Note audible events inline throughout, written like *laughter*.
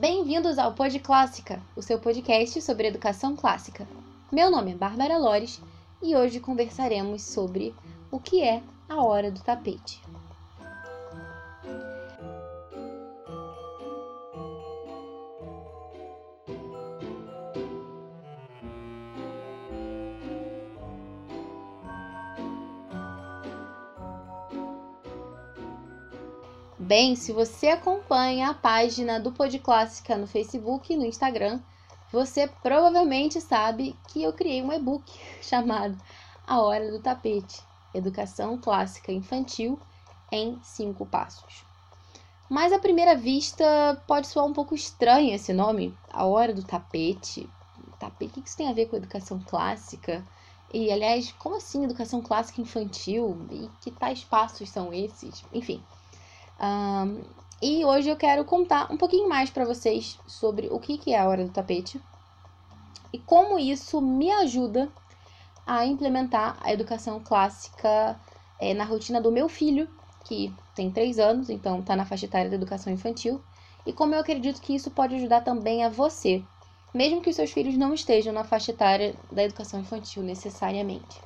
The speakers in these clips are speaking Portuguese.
Bem-vindos ao Pod Clássica, o seu podcast sobre educação clássica. Meu nome é Bárbara Lores e hoje conversaremos sobre o que é a hora do tapete. Bem, se você acompanha a página do Pod Clássica no Facebook e no Instagram, você provavelmente sabe que eu criei um e-book *laughs* chamado A Hora do Tapete Educação Clássica Infantil em 5 Passos. Mas à primeira vista pode soar um pouco estranho esse nome, A Hora do Tapete. Tapete, o que isso tem a ver com educação clássica? E, aliás, como assim educação clássica infantil? E que tais passos são esses? Enfim. Um, e hoje eu quero contar um pouquinho mais para vocês sobre o que é a hora do tapete e como isso me ajuda a implementar a educação clássica é, na rotina do meu filho, que tem 3 anos, então está na faixa etária da educação infantil, e como eu acredito que isso pode ajudar também a você, mesmo que os seus filhos não estejam na faixa etária da educação infantil necessariamente.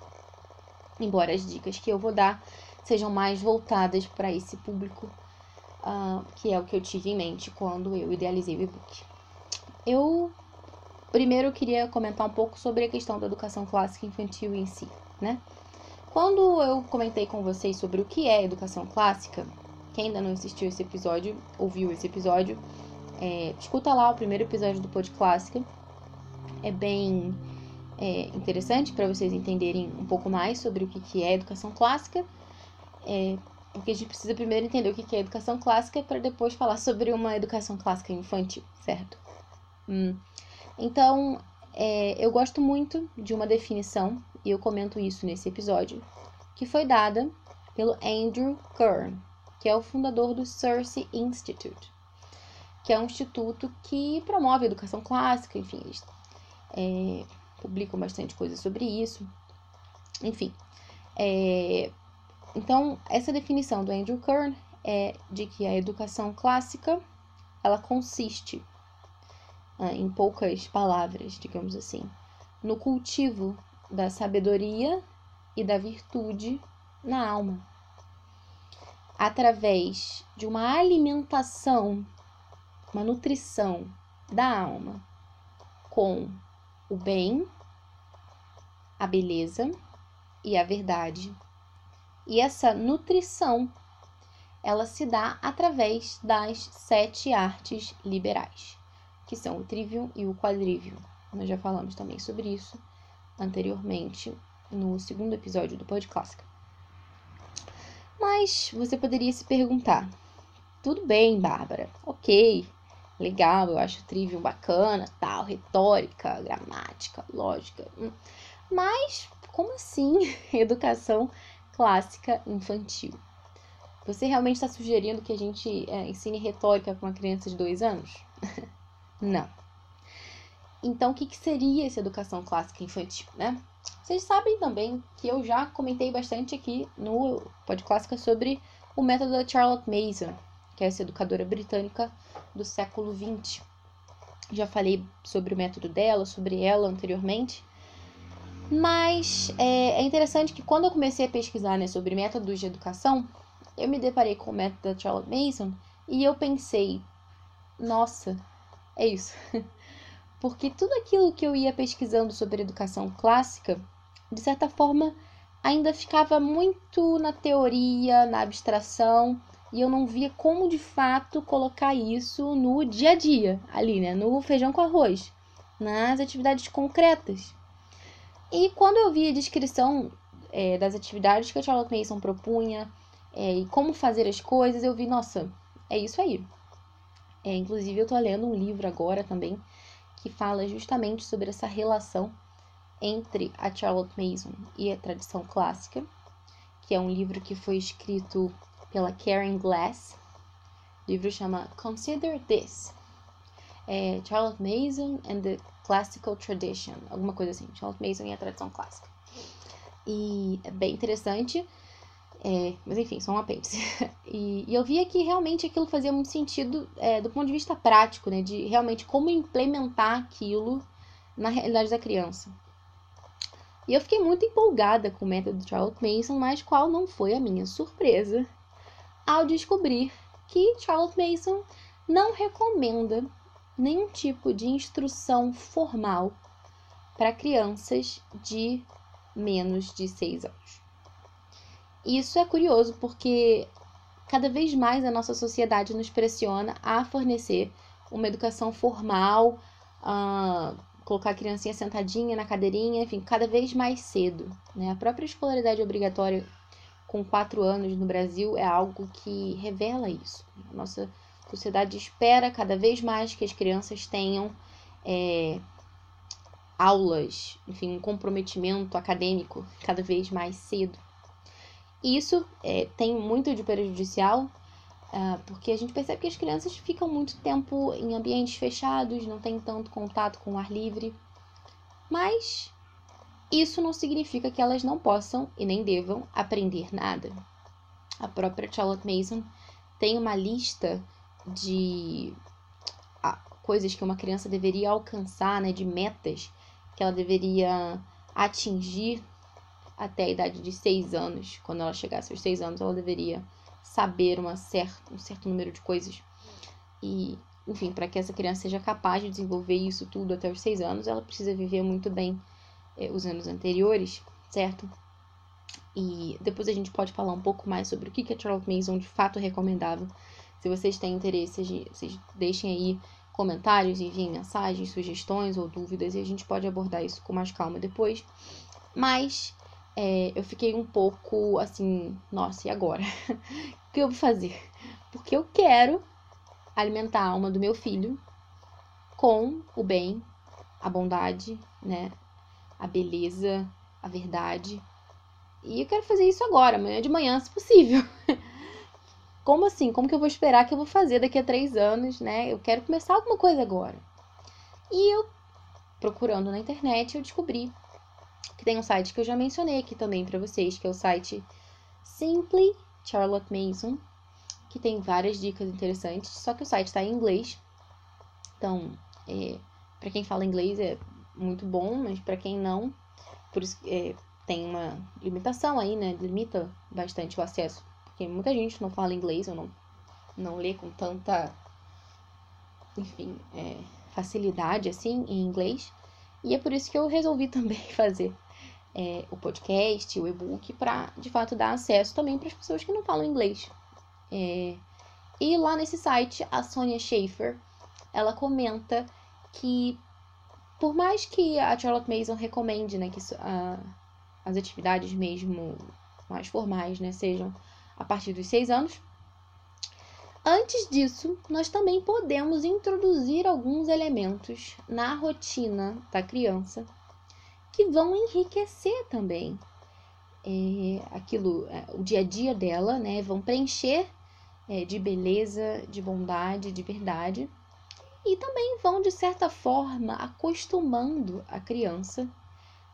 Embora as dicas que eu vou dar sejam mais voltadas para esse público uh, que é o que eu tive em mente quando eu idealizei o e-book. Eu primeiro queria comentar um pouco sobre a questão da educação clássica infantil em si, né? Quando eu comentei com vocês sobre o que é educação clássica, quem ainda não assistiu esse episódio, ouviu esse episódio, é, escuta lá o primeiro episódio do Pod Clássica. É bem é, interessante para vocês entenderem um pouco mais sobre o que é educação clássica. É, porque a gente precisa primeiro entender o que é educação clássica para depois falar sobre uma educação clássica infantil, certo? Hum. Então, é, eu gosto muito de uma definição, e eu comento isso nesse episódio, que foi dada pelo Andrew Kern, que é o fundador do Cersei Institute, que é um instituto que promove a educação clássica, enfim, eles é, publicam bastante coisa sobre isso. Enfim, é, então, essa definição do Andrew Kern é de que a educação clássica ela consiste, ah, em poucas palavras, digamos assim, no cultivo da sabedoria e da virtude na alma, através de uma alimentação, uma nutrição da alma com o bem, a beleza e a verdade e essa nutrição ela se dá através das sete artes liberais, que são o trivium e o quadrivium. Nós já falamos também sobre isso anteriormente no segundo episódio do Pod Clássica. Mas você poderia se perguntar: tudo bem, Bárbara, ok, legal, eu acho o trivium bacana, tal, retórica, gramática, lógica, hum, mas como assim *laughs* educação clássica infantil. Você realmente está sugerindo que a gente é, ensine retórica para uma criança de dois anos? *laughs* Não. Então, o que, que seria essa educação clássica infantil, né? Vocês sabem também que eu já comentei bastante aqui no Pod Clássica sobre o método da Charlotte Mason, que é essa educadora britânica do século XX. Já falei sobre o método dela, sobre ela anteriormente. Mas é, é interessante que quando eu comecei a pesquisar né, sobre métodos de educação, eu me deparei com o método da Charlotte Mason e eu pensei, nossa, é isso. *laughs* Porque tudo aquilo que eu ia pesquisando sobre educação clássica, de certa forma, ainda ficava muito na teoria, na abstração, e eu não via como de fato colocar isso no dia a dia, ali, né? No feijão com arroz, nas atividades concretas. E quando eu vi a descrição é, das atividades que a Charlotte Mason propunha é, e como fazer as coisas, eu vi, nossa, é isso aí. É, inclusive, eu tô lendo um livro agora também que fala justamente sobre essa relação entre a Charlotte Mason e a tradição clássica, que é um livro que foi escrito pela Karen Glass. O livro chama Consider This. É Charlotte Mason and the Classical Tradition, alguma coisa assim, Charles Mason e a tradição clássica. E é bem interessante. É, mas enfim, só um apêndice. *laughs* E, e, eu via que realmente aquilo fazia muito sentido é, do ponto de vista prático, né? De realmente como implementar aquilo na realidade da criança. E eu fiquei muito empolgada com o método Charlotte Mason, mas qual não foi a minha surpresa ao descobrir que Charlotte Mason não recomenda nenhum tipo de instrução formal para crianças de menos de 6 anos. Isso é curioso porque cada vez mais a nossa sociedade nos pressiona a fornecer uma educação formal, uh, colocar a criancinha sentadinha na cadeirinha, enfim, cada vez mais cedo. Né? A própria escolaridade obrigatória com 4 anos no Brasil é algo que revela isso. A nossa sociedade espera cada vez mais que as crianças tenham é, aulas, enfim, um comprometimento acadêmico cada vez mais cedo. Isso é, tem muito de prejudicial, uh, porque a gente percebe que as crianças ficam muito tempo em ambientes fechados, não tem tanto contato com o ar livre. Mas isso não significa que elas não possam e nem devam aprender nada. A própria Charlotte Mason tem uma lista de ah, coisas que uma criança deveria alcançar, né, de metas que ela deveria atingir até a idade de seis anos. Quando ela chegasse aos seis anos, ela deveria saber uma certa, um certo número de coisas. E, enfim, para que essa criança seja capaz de desenvolver isso tudo até os seis anos, ela precisa viver muito bem é, os anos anteriores, certo? E depois a gente pode falar um pouco mais sobre o que, a Charlotte Mason de fato recomendava. Se vocês têm interesse, vocês deixem aí comentários, enviem mensagens, sugestões ou dúvidas e a gente pode abordar isso com mais calma depois. Mas é, eu fiquei um pouco assim, nossa, e agora? *laughs* o que eu vou fazer? Porque eu quero alimentar a alma do meu filho com o bem, a bondade, né? A beleza, a verdade. E eu quero fazer isso agora, amanhã de manhã, se possível. *laughs* Como assim? Como que eu vou esperar que eu vou fazer daqui a três anos, né? Eu quero começar alguma coisa agora. E eu, procurando na internet, eu descobri que tem um site que eu já mencionei aqui também para vocês, que é o site Simply Charlotte Mason, que tem várias dicas interessantes, só que o site está em inglês. Então, é, para quem fala inglês é muito bom, mas para quem não, por isso é, tem uma limitação aí, né? Limita bastante o acesso, porque muita gente não fala inglês ou não, não lê com tanta, enfim, é, facilidade assim em inglês. E é por isso que eu resolvi *laughs* também fazer é, o podcast, o e-book, para de fato dar acesso também para as pessoas que não falam inglês. É, e lá nesse site, a Sonia Schaefer, ela comenta que por mais que a Charlotte Mason recomende né, que a, as atividades mesmo mais formais né, sejam a partir dos seis anos, antes disso, nós também podemos introduzir alguns elementos na rotina da criança que vão enriquecer também é, aquilo, é, o dia a dia dela, né? Vão preencher é, de beleza, de bondade, de verdade. E também vão, de certa forma, acostumando a criança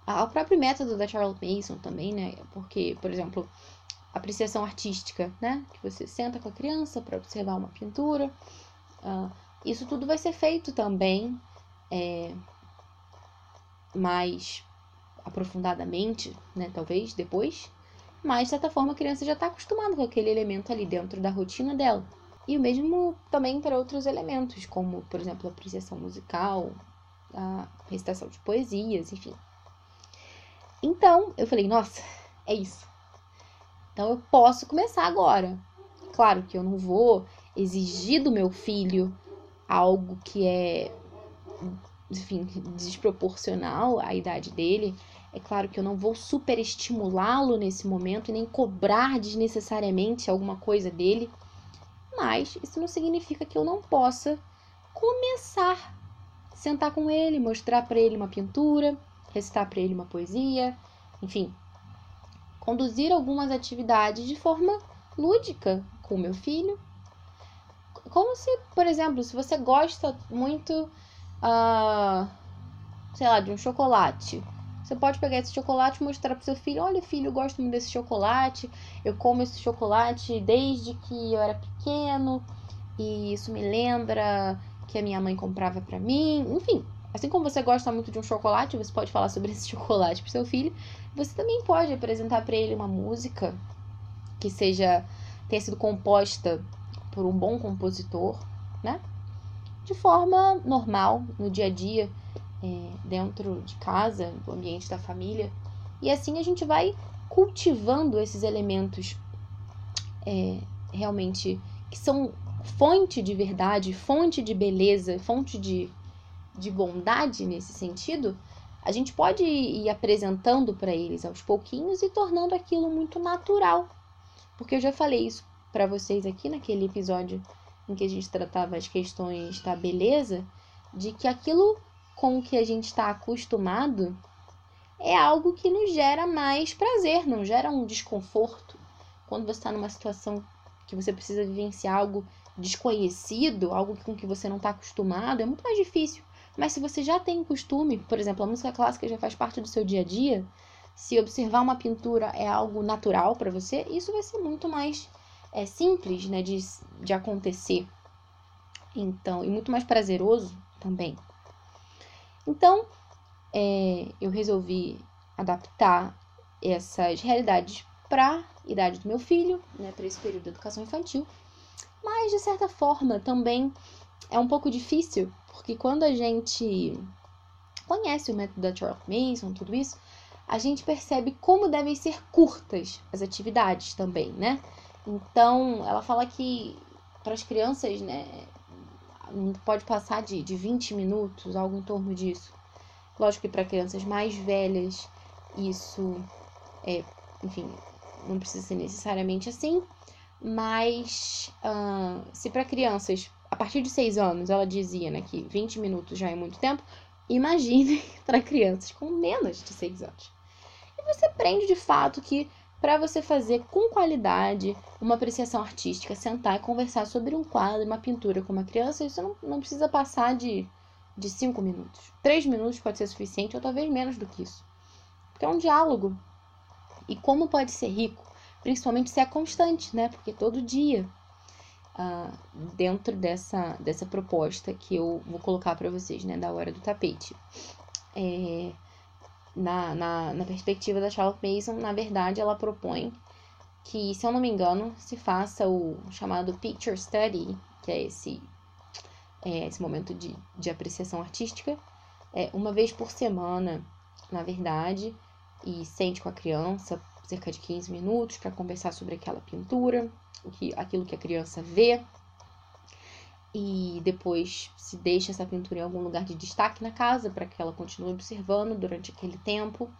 ao próprio método da Charlotte Mason também, né? Porque, por exemplo, apreciação artística, né? Que você senta com a criança para observar uma pintura. Uh, isso tudo vai ser feito também é, mais aprofundadamente, né, talvez depois, mas de certa forma a criança já está acostumada com aquele elemento ali dentro da rotina dela. E o mesmo também para outros elementos, como, por exemplo, a apreciação musical, a recitação de poesias, enfim. Então, eu falei, nossa, é isso. Então eu posso começar agora. Claro que eu não vou exigir do meu filho algo que é enfim, desproporcional à idade dele. É claro que eu não vou superestimulá-lo nesse momento e nem cobrar desnecessariamente alguma coisa dele, mas isso não significa que eu não possa começar sentar com ele, mostrar para ele uma pintura, recitar para ele uma poesia, enfim, conduzir algumas atividades de forma lúdica com o meu filho. Como se, por exemplo, se você gosta muito uh, sei lá, de um chocolate. Você pode pegar esse chocolate e mostrar pro seu filho: olha, filho, eu gosto muito desse chocolate, eu como esse chocolate desde que eu era pequeno, e isso me lembra que a minha mãe comprava para mim. Enfim, assim como você gosta muito de um chocolate, você pode falar sobre *laughs* esse chocolate pro seu filho, você também pode apresentar para ele uma música que seja tenha sido composta por um bom compositor, né? De forma normal, no dia a dia, é, dentro de casa, no ambiente da família. E assim a gente vai cultivando esses elementos é, realmente que são fonte de verdade, fonte de beleza, fonte de, de bondade nesse sentido, a gente pode ir apresentando para eles aos pouquinhos e tornando aquilo muito natural. Porque eu já falei isso para vocês aqui naquele episódio em que a gente tratava as questões da beleza, de que aquilo com que a gente está acostumado é algo que nos gera mais prazer, não gera um desconforto. Quando você está numa situação que você precisa vivenciar algo desconhecido, algo com que você não está acostumado, é muito mais difícil. Mas se você já tem costume, por exemplo, a música clássica já faz parte do seu dia a dia, se observar uma pintura é algo natural para você, isso vai ser muito mais é, simples né, de, de acontecer. Então, e muito mais prazeroso também. Então, é, eu resolvi adaptar essas realidades para a idade do meu filho, né, para esse período de educação infantil. Mas, de certa forma, também é um pouco difícil, porque quando a gente conhece o método da Charles Mason, tudo isso, a gente percebe como devem ser curtas as atividades também, né? Então, ela fala que para as crianças, né, pode passar de, de 20 minutos, algo em torno disso. Lógico que para crianças mais velhas, isso é, enfim, não precisa ser necessariamente assim, mas uh, se para crianças a partir de 6 anos ela dizia né, que 20 minutos já é muito tempo, imagine *laughs* para crianças com menos de 6 anos. E você aprende de fato que para você fazer com qualidade uma apreciação artística, sentar e conversar sobre um quadro, uma pintura com uma criança, isso não, não precisa passar de, de cinco minutos. Três minutos pode ser suficiente, ou talvez menos do que isso. Porque é um diálogo. E como pode ser rico? Principalmente se é constante, né? Porque todo dia, ah, dentro dessa, dessa proposta que eu vou colocar para vocês, né? Da hora do tapete. É na, na, na perspectiva da Charlotte Mason, na verdade, ela propõe que, se eu não me engano, se faça o chamado Picture Study, que é esse, é, esse momento de, de apreciação artística, é, uma vez por semana, na verdade, e sente com a criança cerca de 15 minutos para conversar sobre aquela pintura, o que, aquilo que a criança vê, e depois se deixa essa pintura em algum lugar de destaque na casa para que ela continue observando durante aquele tempo,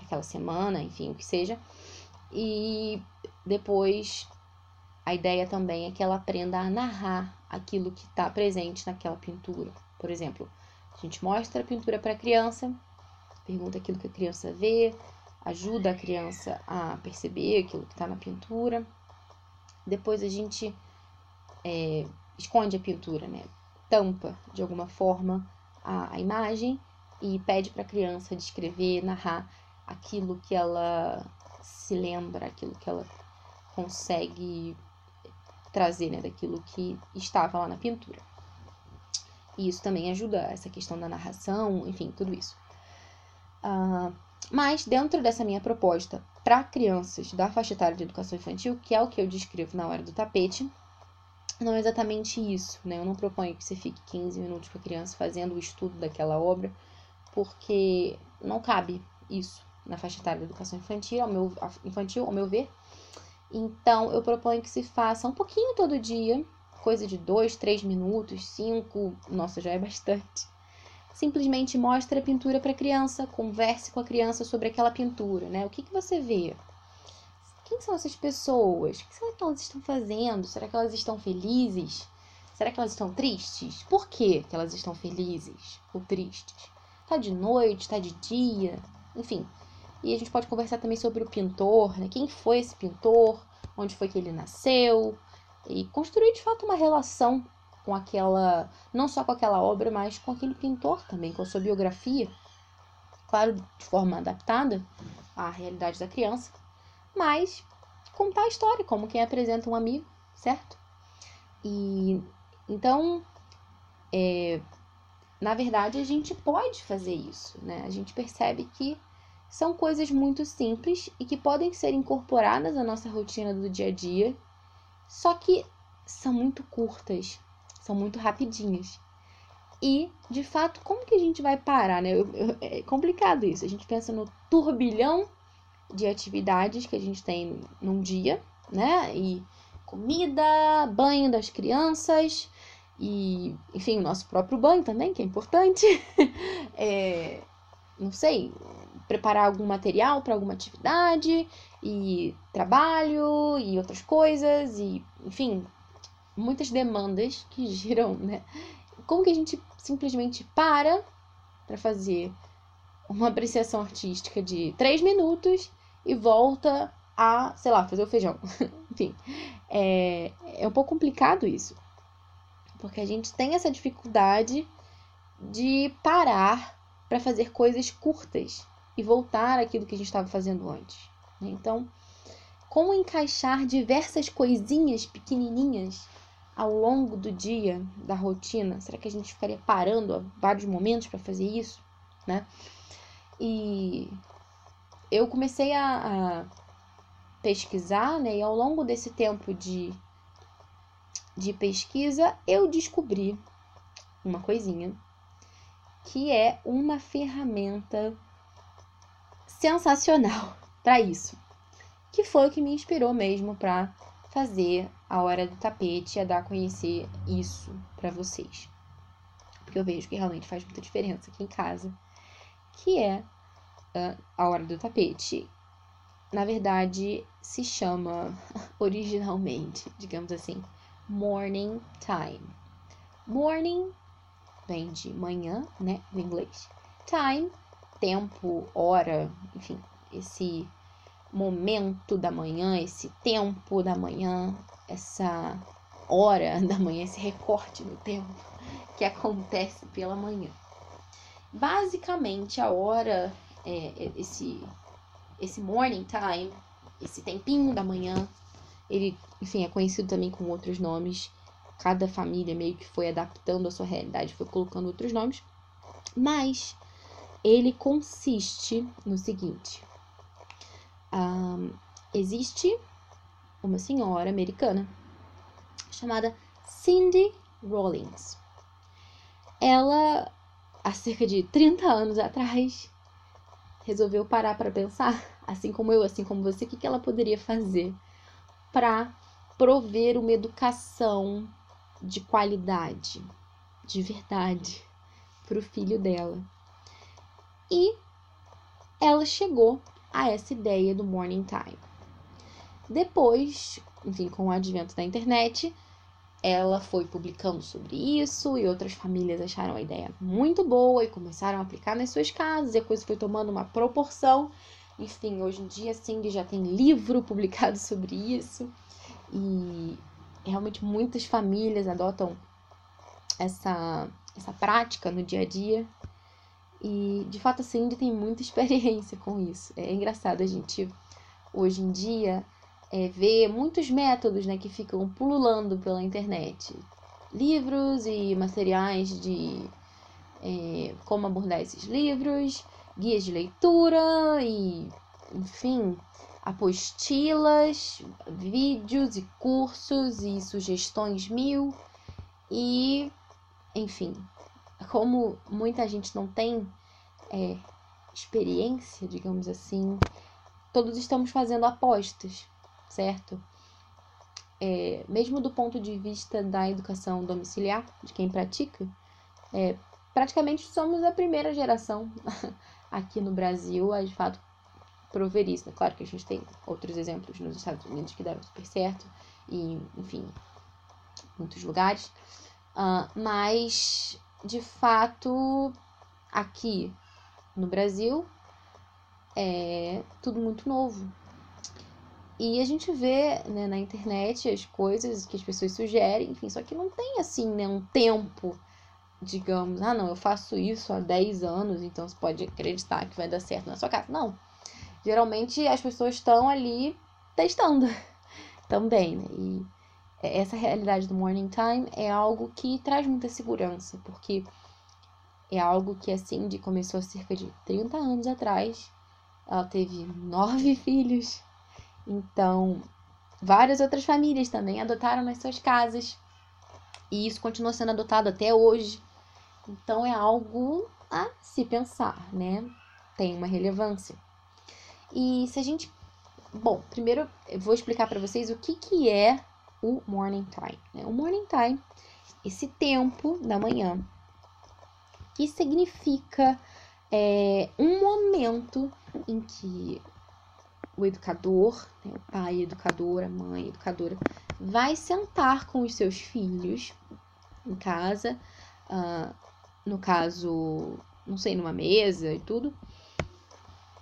aquela semana, enfim, o que seja. E depois a ideia também é que ela aprenda a narrar aquilo que está presente naquela pintura. Por exemplo, a gente mostra a pintura para a criança, pergunta aquilo que a criança vê, ajuda a criança a perceber aquilo que está na pintura. Depois a gente é, esconde a pintura, né? Tampa de alguma forma a, a imagem e pede para a criança descrever, narrar aquilo que ela se lembra, aquilo que ela consegue trazer, né, daquilo que estava lá na pintura. E isso também ajuda essa questão da narração, enfim, tudo isso. Uh, mas dentro dessa minha proposta para crianças da faixa etária de educação infantil, que é o que eu descrevo na hora do tapete, não é exatamente isso, né? Eu não proponho que você fique 15 minutos com a criança fazendo o estudo daquela obra, porque não cabe isso na faixa etária da educação infantil, ao meu, infantil, ao meu ver. Então, eu proponho que se faça um pouquinho todo dia, coisa de 2, 3 minutos, 5, nossa, já é bastante. Simplesmente mostre a pintura para a criança, converse com a criança sobre aquela pintura, né? O que, que você vê? Quem são essas pessoas? O que será que elas estão fazendo? Será que elas estão felizes? Será que elas estão tristes? Por que, elas estão felizes ou tristes? Tá de noite, tá de dia, enfim. E a gente pode conversar também sobre o pintor, né? Quem foi esse pintor? Onde foi que ele nasceu? E construir de fato uma relação com aquela, não só com aquela obra, mas com aquele pintor também, com a sua biografia, claro, de forma adaptada à realidade da criança, mas contar a história como quem apresenta um amigo, certo? E então, é, na verdade, a gente pode fazer isso, né? A gente percebe que são coisas muito simples e que podem ser incorporadas à nossa rotina do dia a dia, só que são muito curtas, são muito rapidinhas. E, de fato, como que a gente vai parar, né? É complicado isso. A gente pensa no turbilhão de atividades que a gente tem num dia, né? E comida, banho das crianças e, enfim, o nosso próprio banho também, que é importante. *laughs* é, não sei, preparar algum material para alguma atividade e trabalho e outras coisas e, enfim, muitas demandas que *laughs* giram, né? Como que a gente simplesmente para para fazer uma apreciação artística de três minutos e volta a, sei lá, fazer o feijão. *laughs* Enfim, é, é um pouco complicado isso. Porque a gente tem essa dificuldade de parar para fazer coisas curtas e voltar àquilo que a gente estava fazendo antes. Né? Então, como encaixar diversas coisinhas pequenininhas ao longo do dia, da rotina? Será que a gente ficaria parando a vários momentos para fazer isso, né? E eu comecei a, a, pesquisar, né? E ao longo desse tempo de, de pesquisa, eu descobri uma coisinha que é uma ferramenta sensacional *laughs* para isso, que foi o que me inspirou mesmo para fazer a hora do tapete, a dar a conhecer isso para vocês. Porque eu vejo que realmente faz muita diferença aqui em casa, que é a hora do tapete. Na verdade, se chama *laughs* originalmente, digamos assim, morning time. Morning vem de manhã, né, do inglês. Time, tempo, hora, enfim, esse momento da manhã, esse tempo da manhã, essa hora *laughs* da manhã, esse recorte no tempo que acontece pela manhã. Basicamente, a hora, é, é, esse, esse morning time, esse tempinho da manhã, ele, enfim, é conhecido também com outros nomes. Cada família meio que foi adaptando a sua realidade, foi colocando outros nomes. Mas ele consiste no seguinte: um, existe uma senhora americana chamada Cindy Rollins. Ela, há cerca de 30 anos atrás, resolveu parar para pensar, assim como eu, assim como você, o que ela poderia fazer para prover uma educação de qualidade, de verdade, para o filho dela. E ela chegou a essa ideia do morning time. Depois, enfim, com o advento da internet, ela foi publicando sobre isso e outras famílias acharam a ideia muito boa e começaram a aplicar nas suas casas e a coisa foi tomando uma proporção. Enfim, hoje em dia a Cindy já tem livro *laughs* publicado sobre isso e realmente muitas famílias adotam essa, essa prática no dia a dia e de fato a Cindy tem muita *laughs* experiência com isso. É engraçado a gente hoje em dia é, ver muitos métodos né, que ficam pululando pela internet. Livros e materiais de é, como abordar esses livros, guias de leitura e, enfim, apostilas, vídeos e cursos e sugestões mil. E, enfim, como muita gente não tem é, experiência, digamos assim, todos estamos fazendo apostas, certo? É, mesmo do ponto de vista da educação domiciliar, de quem pratica, é, praticamente somos a primeira geração *laughs* aqui no Brasil a de fato prover isso. Né? Claro que a gente tem outros exemplos nos Estados Unidos que deram super certo, e enfim, muitos lugares, uh, mas de fato, aqui no Brasil, é tudo muito novo. E a gente vê né, na internet as coisas que as pessoas sugerem, enfim, só que não tem assim, né, um tempo digamos, ah, não, eu faço isso há 10 anos, então você pode acreditar que vai dar certo na sua casa. Não. Geralmente as pessoas estão ali testando *laughs* também, né? E essa realidade do morning time é algo que traz muita segurança, porque é algo que a Cindy começou há cerca de 30 anos atrás. Ela teve nove *laughs* filhos. Então, várias outras famílias também adotaram nas suas casas. E isso continua sendo adotado até hoje. Então, é algo a se pensar, né? Tem uma relevância. E se a gente. Bom, primeiro eu vou explicar para vocês o que, que é o morning time. Né? O morning time, esse tempo da manhã, que significa é, um momento em que o educador, né, o pai educador, a mãe educadora, vai sentar com os seus filhos em casa, uh, no caso, não sei, numa mesa e tudo,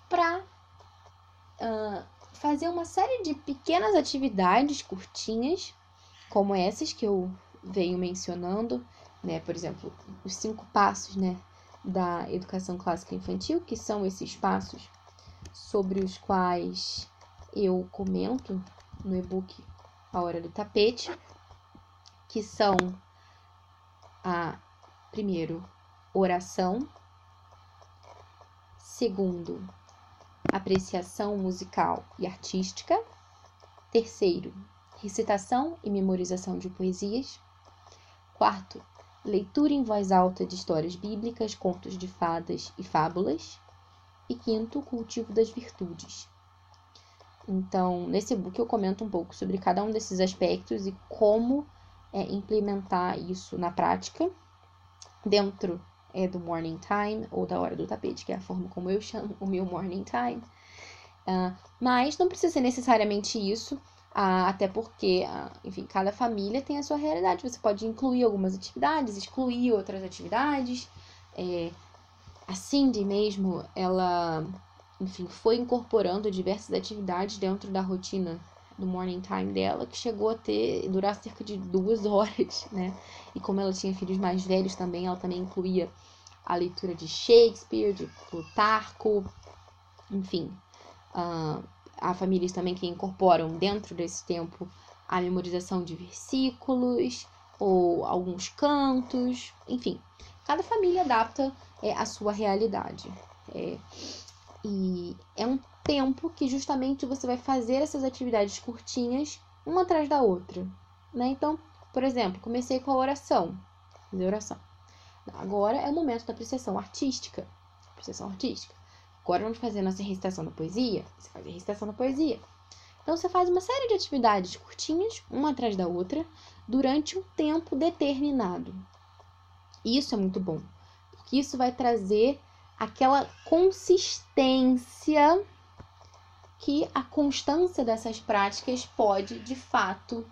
para uh, ah, fazer uma série de pequenas atividades curtinhas, como essas que eu venho mencionando, né? Por exemplo, os cinco passos, né, da educação clássica infantil, que são esses passos sobre os quais eu comento no e-book A Hora do Tapete, que são a primeiro, oração, segundo, apreciação musical e artística. Terceiro, recitação e memorização de poesias. Quarto, leitura em voz alta de histórias bíblicas, contos de fadas e fábulas. E quinto, cultivo das virtudes. Então, nesse book eu comento um pouco sobre cada um desses aspectos e como é, implementar isso na prática dentro é do morning time ou da hora do tapete, que é a forma como eu chamo o meu morning time. Uh, mas não precisa ser necessariamente isso, uh, até porque, uh, enfim, cada família tem a sua realidade. Você pode incluir algumas atividades, excluir outras atividades. É, a Cindy mesmo, ela, enfim, foi incorporando diversas atividades dentro da rotina do morning time dela, que chegou a ter durar cerca de duas *laughs* horas, né? E como ela tinha filhos mais velhos também, ela também incluía a leitura de Shakespeare, de Plutarco, enfim. Uh, há famílias também que incorporam dentro desse tempo a memorização de versículos ou alguns cantos, enfim. Cada família adapta é, a sua realidade. É, e é um tempo que justamente você vai fazer essas atividades curtinhas uma atrás da outra, né? Então, por exemplo, comecei com a oração, fazer oração. Agora é o momento da apreciação artística, apreciação artística. Agora vamos fazer nossa recitação da poesia. Você faz a recitação da poesia. Então você faz uma série de atividades curtinhas, uma atrás da outra, durante um tempo determinado. Isso é muito bom, porque isso vai trazer aquela consistência que a constância dessas práticas pode de fato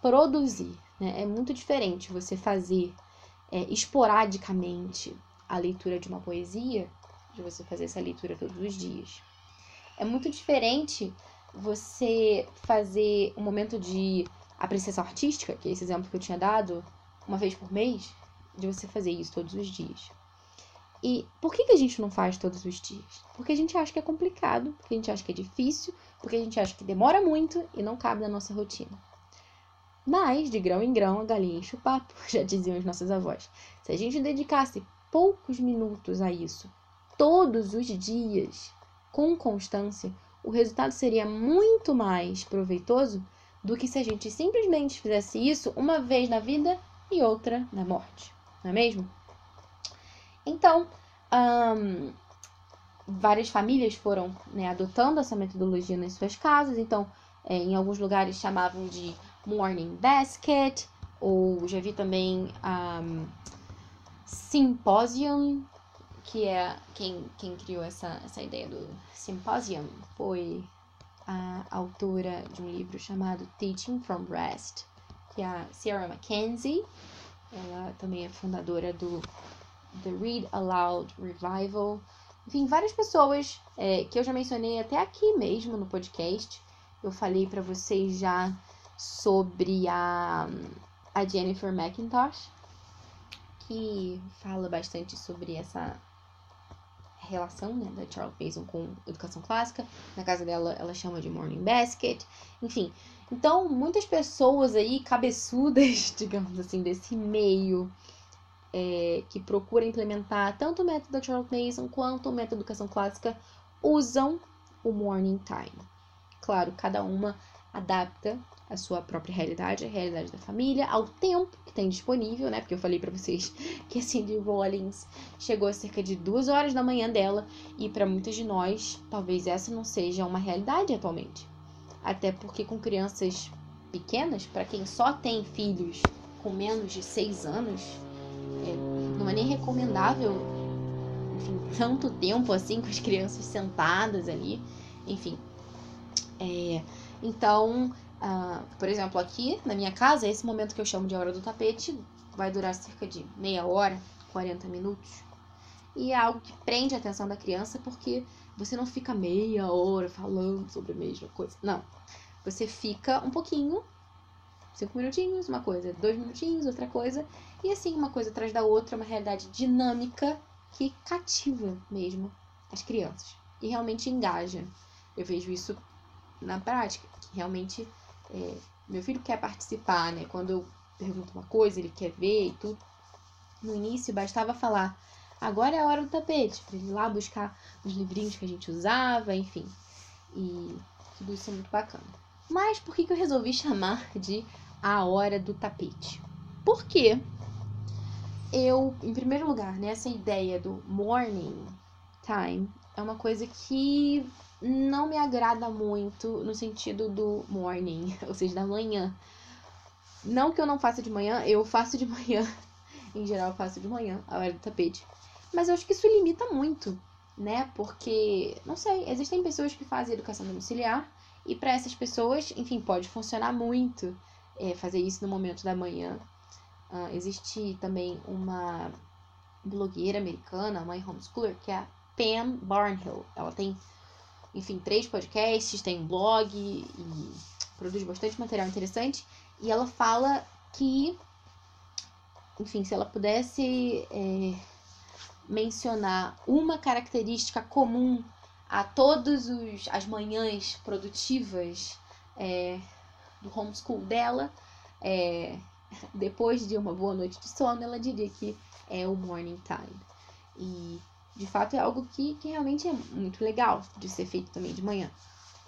produzir. Né? É muito diferente você fazer é, esporadicamente a leitura de uma poesia de você fazer essa leitura todos os dias. É muito diferente você fazer um momento de apreciação artística, que é esse exemplo que eu tinha dado, uma vez por mês, de você fazer isso todos os dias. E por que, que a gente não faz todos os dias? Porque a gente acha que é complicado, porque a gente acha que é difícil, porque a gente acha que demora muito e não cabe na nossa rotina. Mas, de grão em grão, a galinha enche o papo, *laughs* já diziam os nossos avós. Se a gente dedicasse poucos minutos a isso, todos os dias, com constância, o resultado seria muito mais proveitoso do que se a gente simplesmente fizesse isso uma vez na vida e outra na morte. Não é mesmo? Então, um, várias famílias foram né, adotando essa metodologia nas suas casas. Então, é, em alguns lugares chamavam de morning basket, ou já vi também um, symposium, que é quem, quem criou essa, essa ideia do symposium foi a autora de um livro chamado Teaching from Rest, que é a Sarah Mackenzie. Ela também é fundadora do The Read Aloud Revival. Enfim, várias pessoas é, que eu já mencionei até aqui mesmo no podcast. Eu falei para vocês já sobre a, a Jennifer McIntosh, que fala bastante sobre essa relação né, da Charlotte Mason com educação clássica. Na casa dela, ela chama de Morning Basket. Enfim, então muitas pessoas aí, cabeçudas, *laughs* digamos assim, desse meio, é, que procuram implementar tanto o método da Charlotte Mason quanto o método da educação clássica, usam o Morning Time. Claro, cada uma adapta a sua própria realidade, a realidade da família, ao tempo que tem disponível, né? Porque eu falei para vocês *laughs* que a Cindy Rollins chegou a cerca de duas horas da manhã dela e para muitas de nós, talvez essa não seja uma realidade atualmente. Até porque com crianças pequenas, para quem só tem filhos com menos de seis anos, é, não é nem recomendável, enfim, tanto tempo assim com as crianças sentadas ali, enfim. É, então, Uh, por exemplo, aqui na minha casa, esse momento que eu chamo de hora do tapete vai durar cerca de meia hora, 40 minutos. E é algo que prende a atenção da criança porque você não fica meia hora falando sobre a mesma coisa. Não. Você fica um pouquinho, cinco minutinhos, uma coisa, dois minutinhos, outra coisa, e assim, uma coisa atrás da outra, uma realidade dinâmica que cativa mesmo as crianças e realmente engaja. Eu vejo isso na prática, que realmente é, meu filho quer participar, né? Quando eu pergunto uma coisa, ele quer ver e tudo. No início bastava falar, agora é a hora do tapete, para ele ir lá buscar os livrinhos que a gente usava, enfim. E tudo isso é muito bacana. Mas por que, que eu resolvi *laughs* chamar de a hora do tapete? Porque eu, em primeiro lugar, né, essa ideia do morning time é uma coisa que não me agrada muito no sentido do morning, *laughs* ou seja, da manhã. Não que eu não faça de manhã, eu faço de *laughs* manhã. em geral, eu faço de manhã, a hora do tapete. Mas eu acho que isso limita muito, né? Porque, não sei, existem pessoas que fazem educação domiciliar e para essas pessoas, enfim, pode funcionar muito é, fazer isso no momento da manhã. Uh, existe também uma blogueira americana, mãe homeschooler, que é a Pam Barnhill. Ela tem enfim, três podcasts, tem um blog e produz bastante material interessante. E ela fala que, enfim, se ela pudesse é, mencionar uma característica comum a todas as manhãs produtivas é, do homeschool dela, é, depois de uma boa noite de sono, ela diria que é o morning time. E de fato é algo que, que realmente é muito legal de ser feito também de manhã.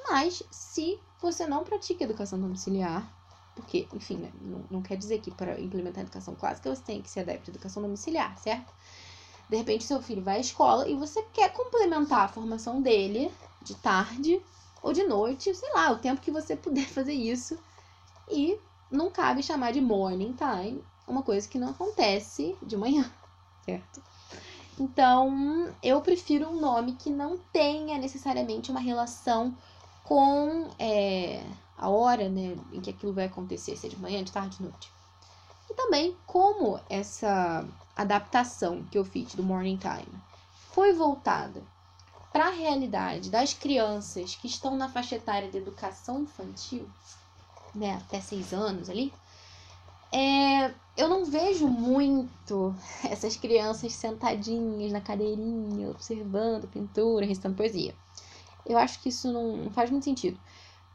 Mas se você não pratica educação domiciliar, porque, enfim, né, não, não quer dizer que para implementar a educação clássica você tem que ser adepto à educação domiciliar, certo? De repente seu filho vai à escola e você quer complementar a formação dele de tarde ou de noite, sei lá, o tempo que você puder *laughs* fazer isso. E não cabe chamar de morning time uma coisa que não acontece de manhã, *laughs* certo? Então, eu prefiro um nome que não tenha necessariamente uma relação com é, a hora né, em que aquilo vai acontecer, seja de manhã, de tarde, de noite. E também como essa adaptação que eu fiz do Morning Time foi voltada para a realidade das crianças que estão na faixa etária de educação infantil, né, até seis anos ali, é, eu não vejo muito *laughs* essas crianças sentadinhas na cadeirinha, observando pintura, recitando poesia. Eu acho que isso não faz muito sentido.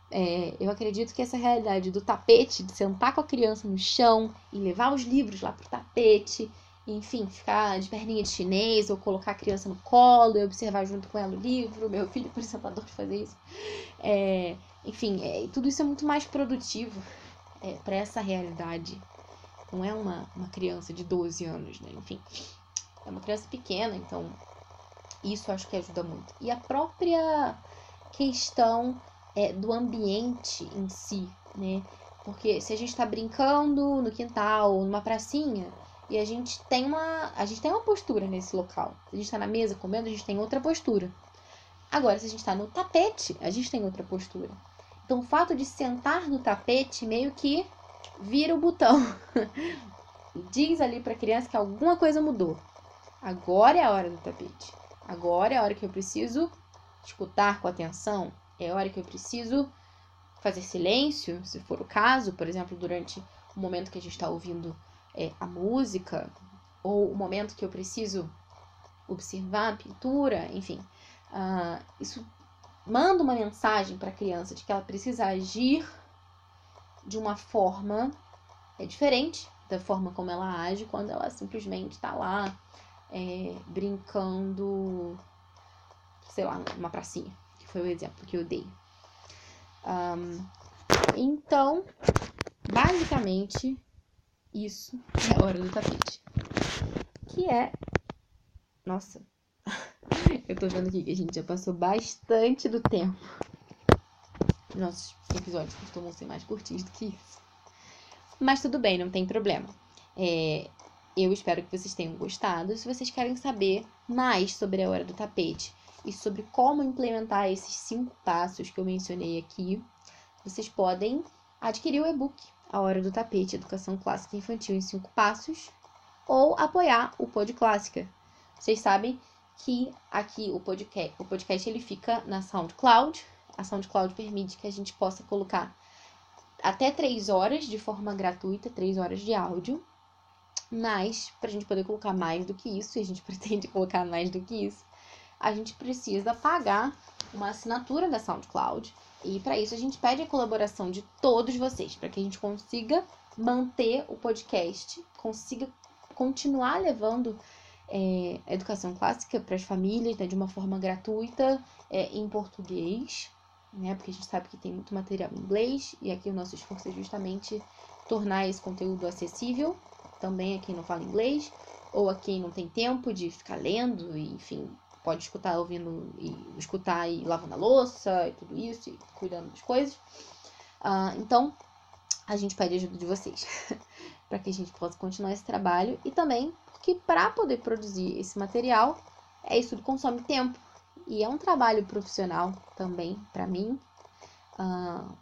É, eu acredito que essa realidade do tapete, de sentar com a criança no chão e levar os livros lá pro tapete, enfim, ficar de perninha de chinês ou colocar a criança no colo e observar junto com ela o livro. Meu filho, por exemplo, adora fazer isso. É, enfim, é, tudo isso é muito mais produtivo é, para essa realidade não é uma, uma criança de 12 anos, né? Enfim, é uma criança pequena, então isso acho que ajuda muito. E a própria questão é, do ambiente em si, né? Porque se a gente está brincando no quintal, numa pracinha, e a gente tem uma, a gente tem uma postura nesse local. Se a gente está na mesa comendo, a gente tem outra postura. Agora, se a gente está no tapete, a gente tem outra postura. Então, o fato de sentar no tapete meio que vira o botão. *laughs* Diz ali para a criança que alguma coisa mudou. Agora é a hora do tapete. Agora é a hora que eu preciso escutar com atenção. É a hora que eu preciso fazer silêncio, se for o caso, por exemplo, durante o momento que a gente está ouvindo é, a música, ou o momento que eu preciso observar a pintura, enfim, uh, isso manda uma mensagem para a criança de que ela precisa agir de uma forma é diferente da forma como ela age quando ela simplesmente está lá é, brincando, sei lá, numa pracinha, que foi o exemplo que eu dei. Um, então, basicamente, isso é a hora do tapete. Que é. Nossa, *laughs* eu tô vendo aqui que a gente já passou bastante do tempo. Nossos episódios costumam ser mais curtinhos do que isso. Mas tudo bem, não tem problema. É, eu espero que vocês tenham gostado. Se vocês querem saber mais sobre a hora do tapete e sobre como implementar esses cinco passos que eu mencionei aqui, vocês podem adquirir o e-book A Hora do Tapete, Educação Clássica Infantil em 5 Passos, ou apoiar o Pod Clássica. Vocês sabem que aqui o podcast, o podcast ele fica na SoundCloud. A SoundCloud permite que a gente possa colocar até 3 horas de forma gratuita, 3 horas de áudio. Mas, para a gente poder colocar mais do que isso, e a gente *laughs* pretende colocar mais do que isso, a gente precisa pagar uma assinatura da SoundCloud. E para isso a gente pede a colaboração de todos vocês, para que a gente consiga manter o podcast, consiga continuar levando é, educação clássica para as famílias né, de uma forma gratuita é, em português, né? Porque a gente sabe que tem muito material em inglês e aqui o nosso esforço é justamente tornar esse conteúdo acessível também a quem não fala inglês ou a quem não tem tempo de ficar lendo enfim, pode escutar ouvindo e escutar e lavando a louça e tudo isso e cuidando das coisas. Uh, então, a gente pede ajuda de vocês *laughs* para que a gente possa continuar esse trabalho e também porque para poder produzir esse material, é isso tudo consome tempo e é um trabalho profissional também para mim. Uh,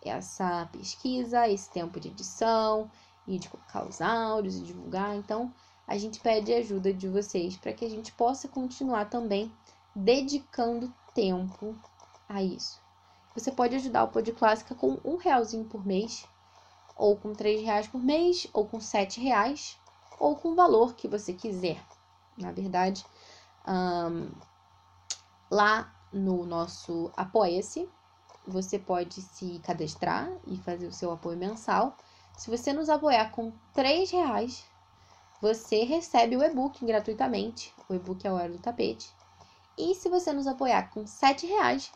essa pesquisa, esse tempo de edição e de colocar os áudios e divulgar. Então, a gente pede ajuda de vocês para que a gente possa continuar também dedicando tempo a isso. Você pode ajudar o Pod Clássica com um realzinho por mês, ou com três reais por mês, ou com sete reais, ou com o valor que você quiser. Na verdade, um, lá no nosso Apoia-se, você pode se cadastrar e fazer o seu apoio mensal. Se você nos apoiar com três reais, você recebe o e-book gratuitamente. O e-book é a hora do tapete. E se você nos apoiar com sete reais,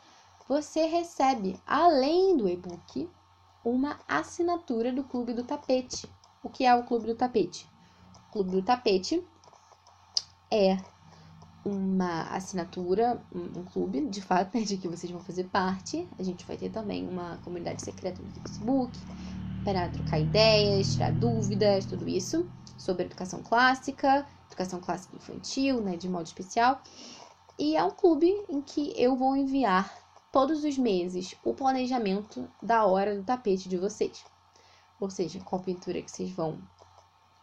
você recebe, além do e-book, uma assinatura do Clube do Tapete. O que é o Clube do Tapete? O Clube do Tapete é uma assinatura, um, clube, de fato, *laughs* né, de que vocês vão fazer parte. A gente vai ter também uma comunidade secreta no Facebook para trocar ideias, tirar dúvidas, tudo isso sobre educação clássica, educação clássica infantil, né, de modo especial. E é um clube em que eu vou enviar todos os meses o planejamento da hora do tapete de vocês. Ou seja, qual pintura que vocês vão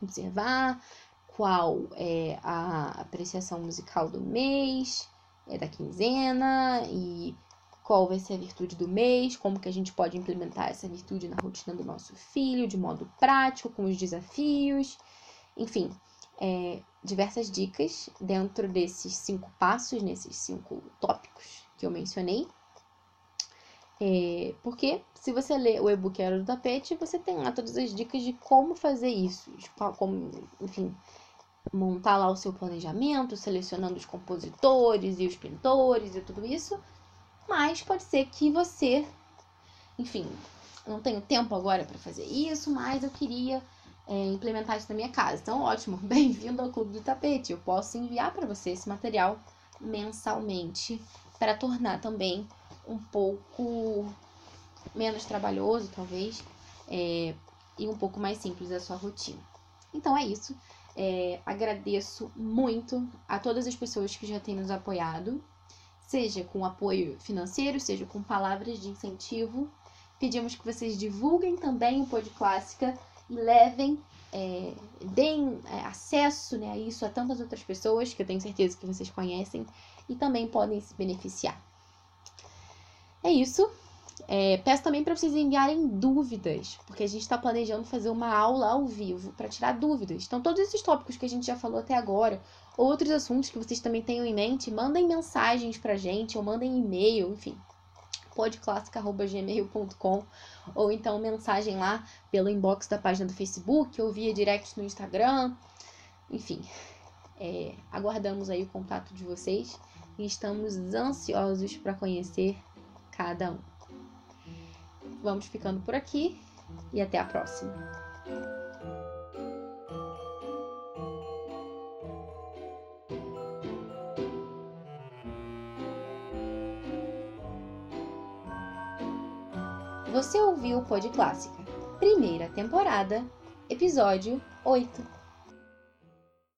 observar, qual é a apreciação musical do mês, é da quinzena e qual vai ser a virtude do mês, como que a gente pode implementar essa virtude na rotina do nosso filho, de modo prático, com os desafios, enfim, é, diversas dicas dentro desses cinco passos, nesses cinco tópicos que eu mencionei. É, porque se você ler o e-book Era do Tapete, você tem lá todas as dicas de como fazer isso, como, enfim, montar lá o seu planejamento, selecionando os compositores e os pintores e tudo isso. Mas pode ser que você, enfim, não tenho tempo agora para fazer isso, mas eu queria é, implementar isso na minha casa. Então, ótimo, *laughs* bem-vindo ao Clube do Tapete. Eu posso enviar para você esse material mensalmente para tornar também um pouco menos trabalhoso, talvez, é, e um pouco mais simples a sua rotina. Então é isso. É, agradeço muito a todas as pessoas que já têm nos apoiado, seja com apoio financeiro, seja com palavras de incentivo. Pedimos que vocês divulguem também o Pod Clássica e levem, é, deem é, acesso né, a isso a tantas outras pessoas que eu tenho certeza que vocês conhecem e também podem se beneficiar. É isso. É, peço também para vocês enviarem dúvidas, porque a gente está planejando fazer uma aula ao vivo para tirar dúvidas. Então, todos esses tópicos que a gente já falou até agora, outros assuntos que vocês também tenham em mente, mandem mensagens para a gente ou mandem e-mail, enfim, podclassica.gmail.com ou então mensagem lá pelo inbox da página do Facebook ou via direct no Instagram. Enfim, é, aguardamos aí o contato de vocês e estamos ansiosos para conhecer cada um. Vamos ficando por aqui e até a próxima. Você ouviu o Pod Clássica, primeira temporada, episódio 8.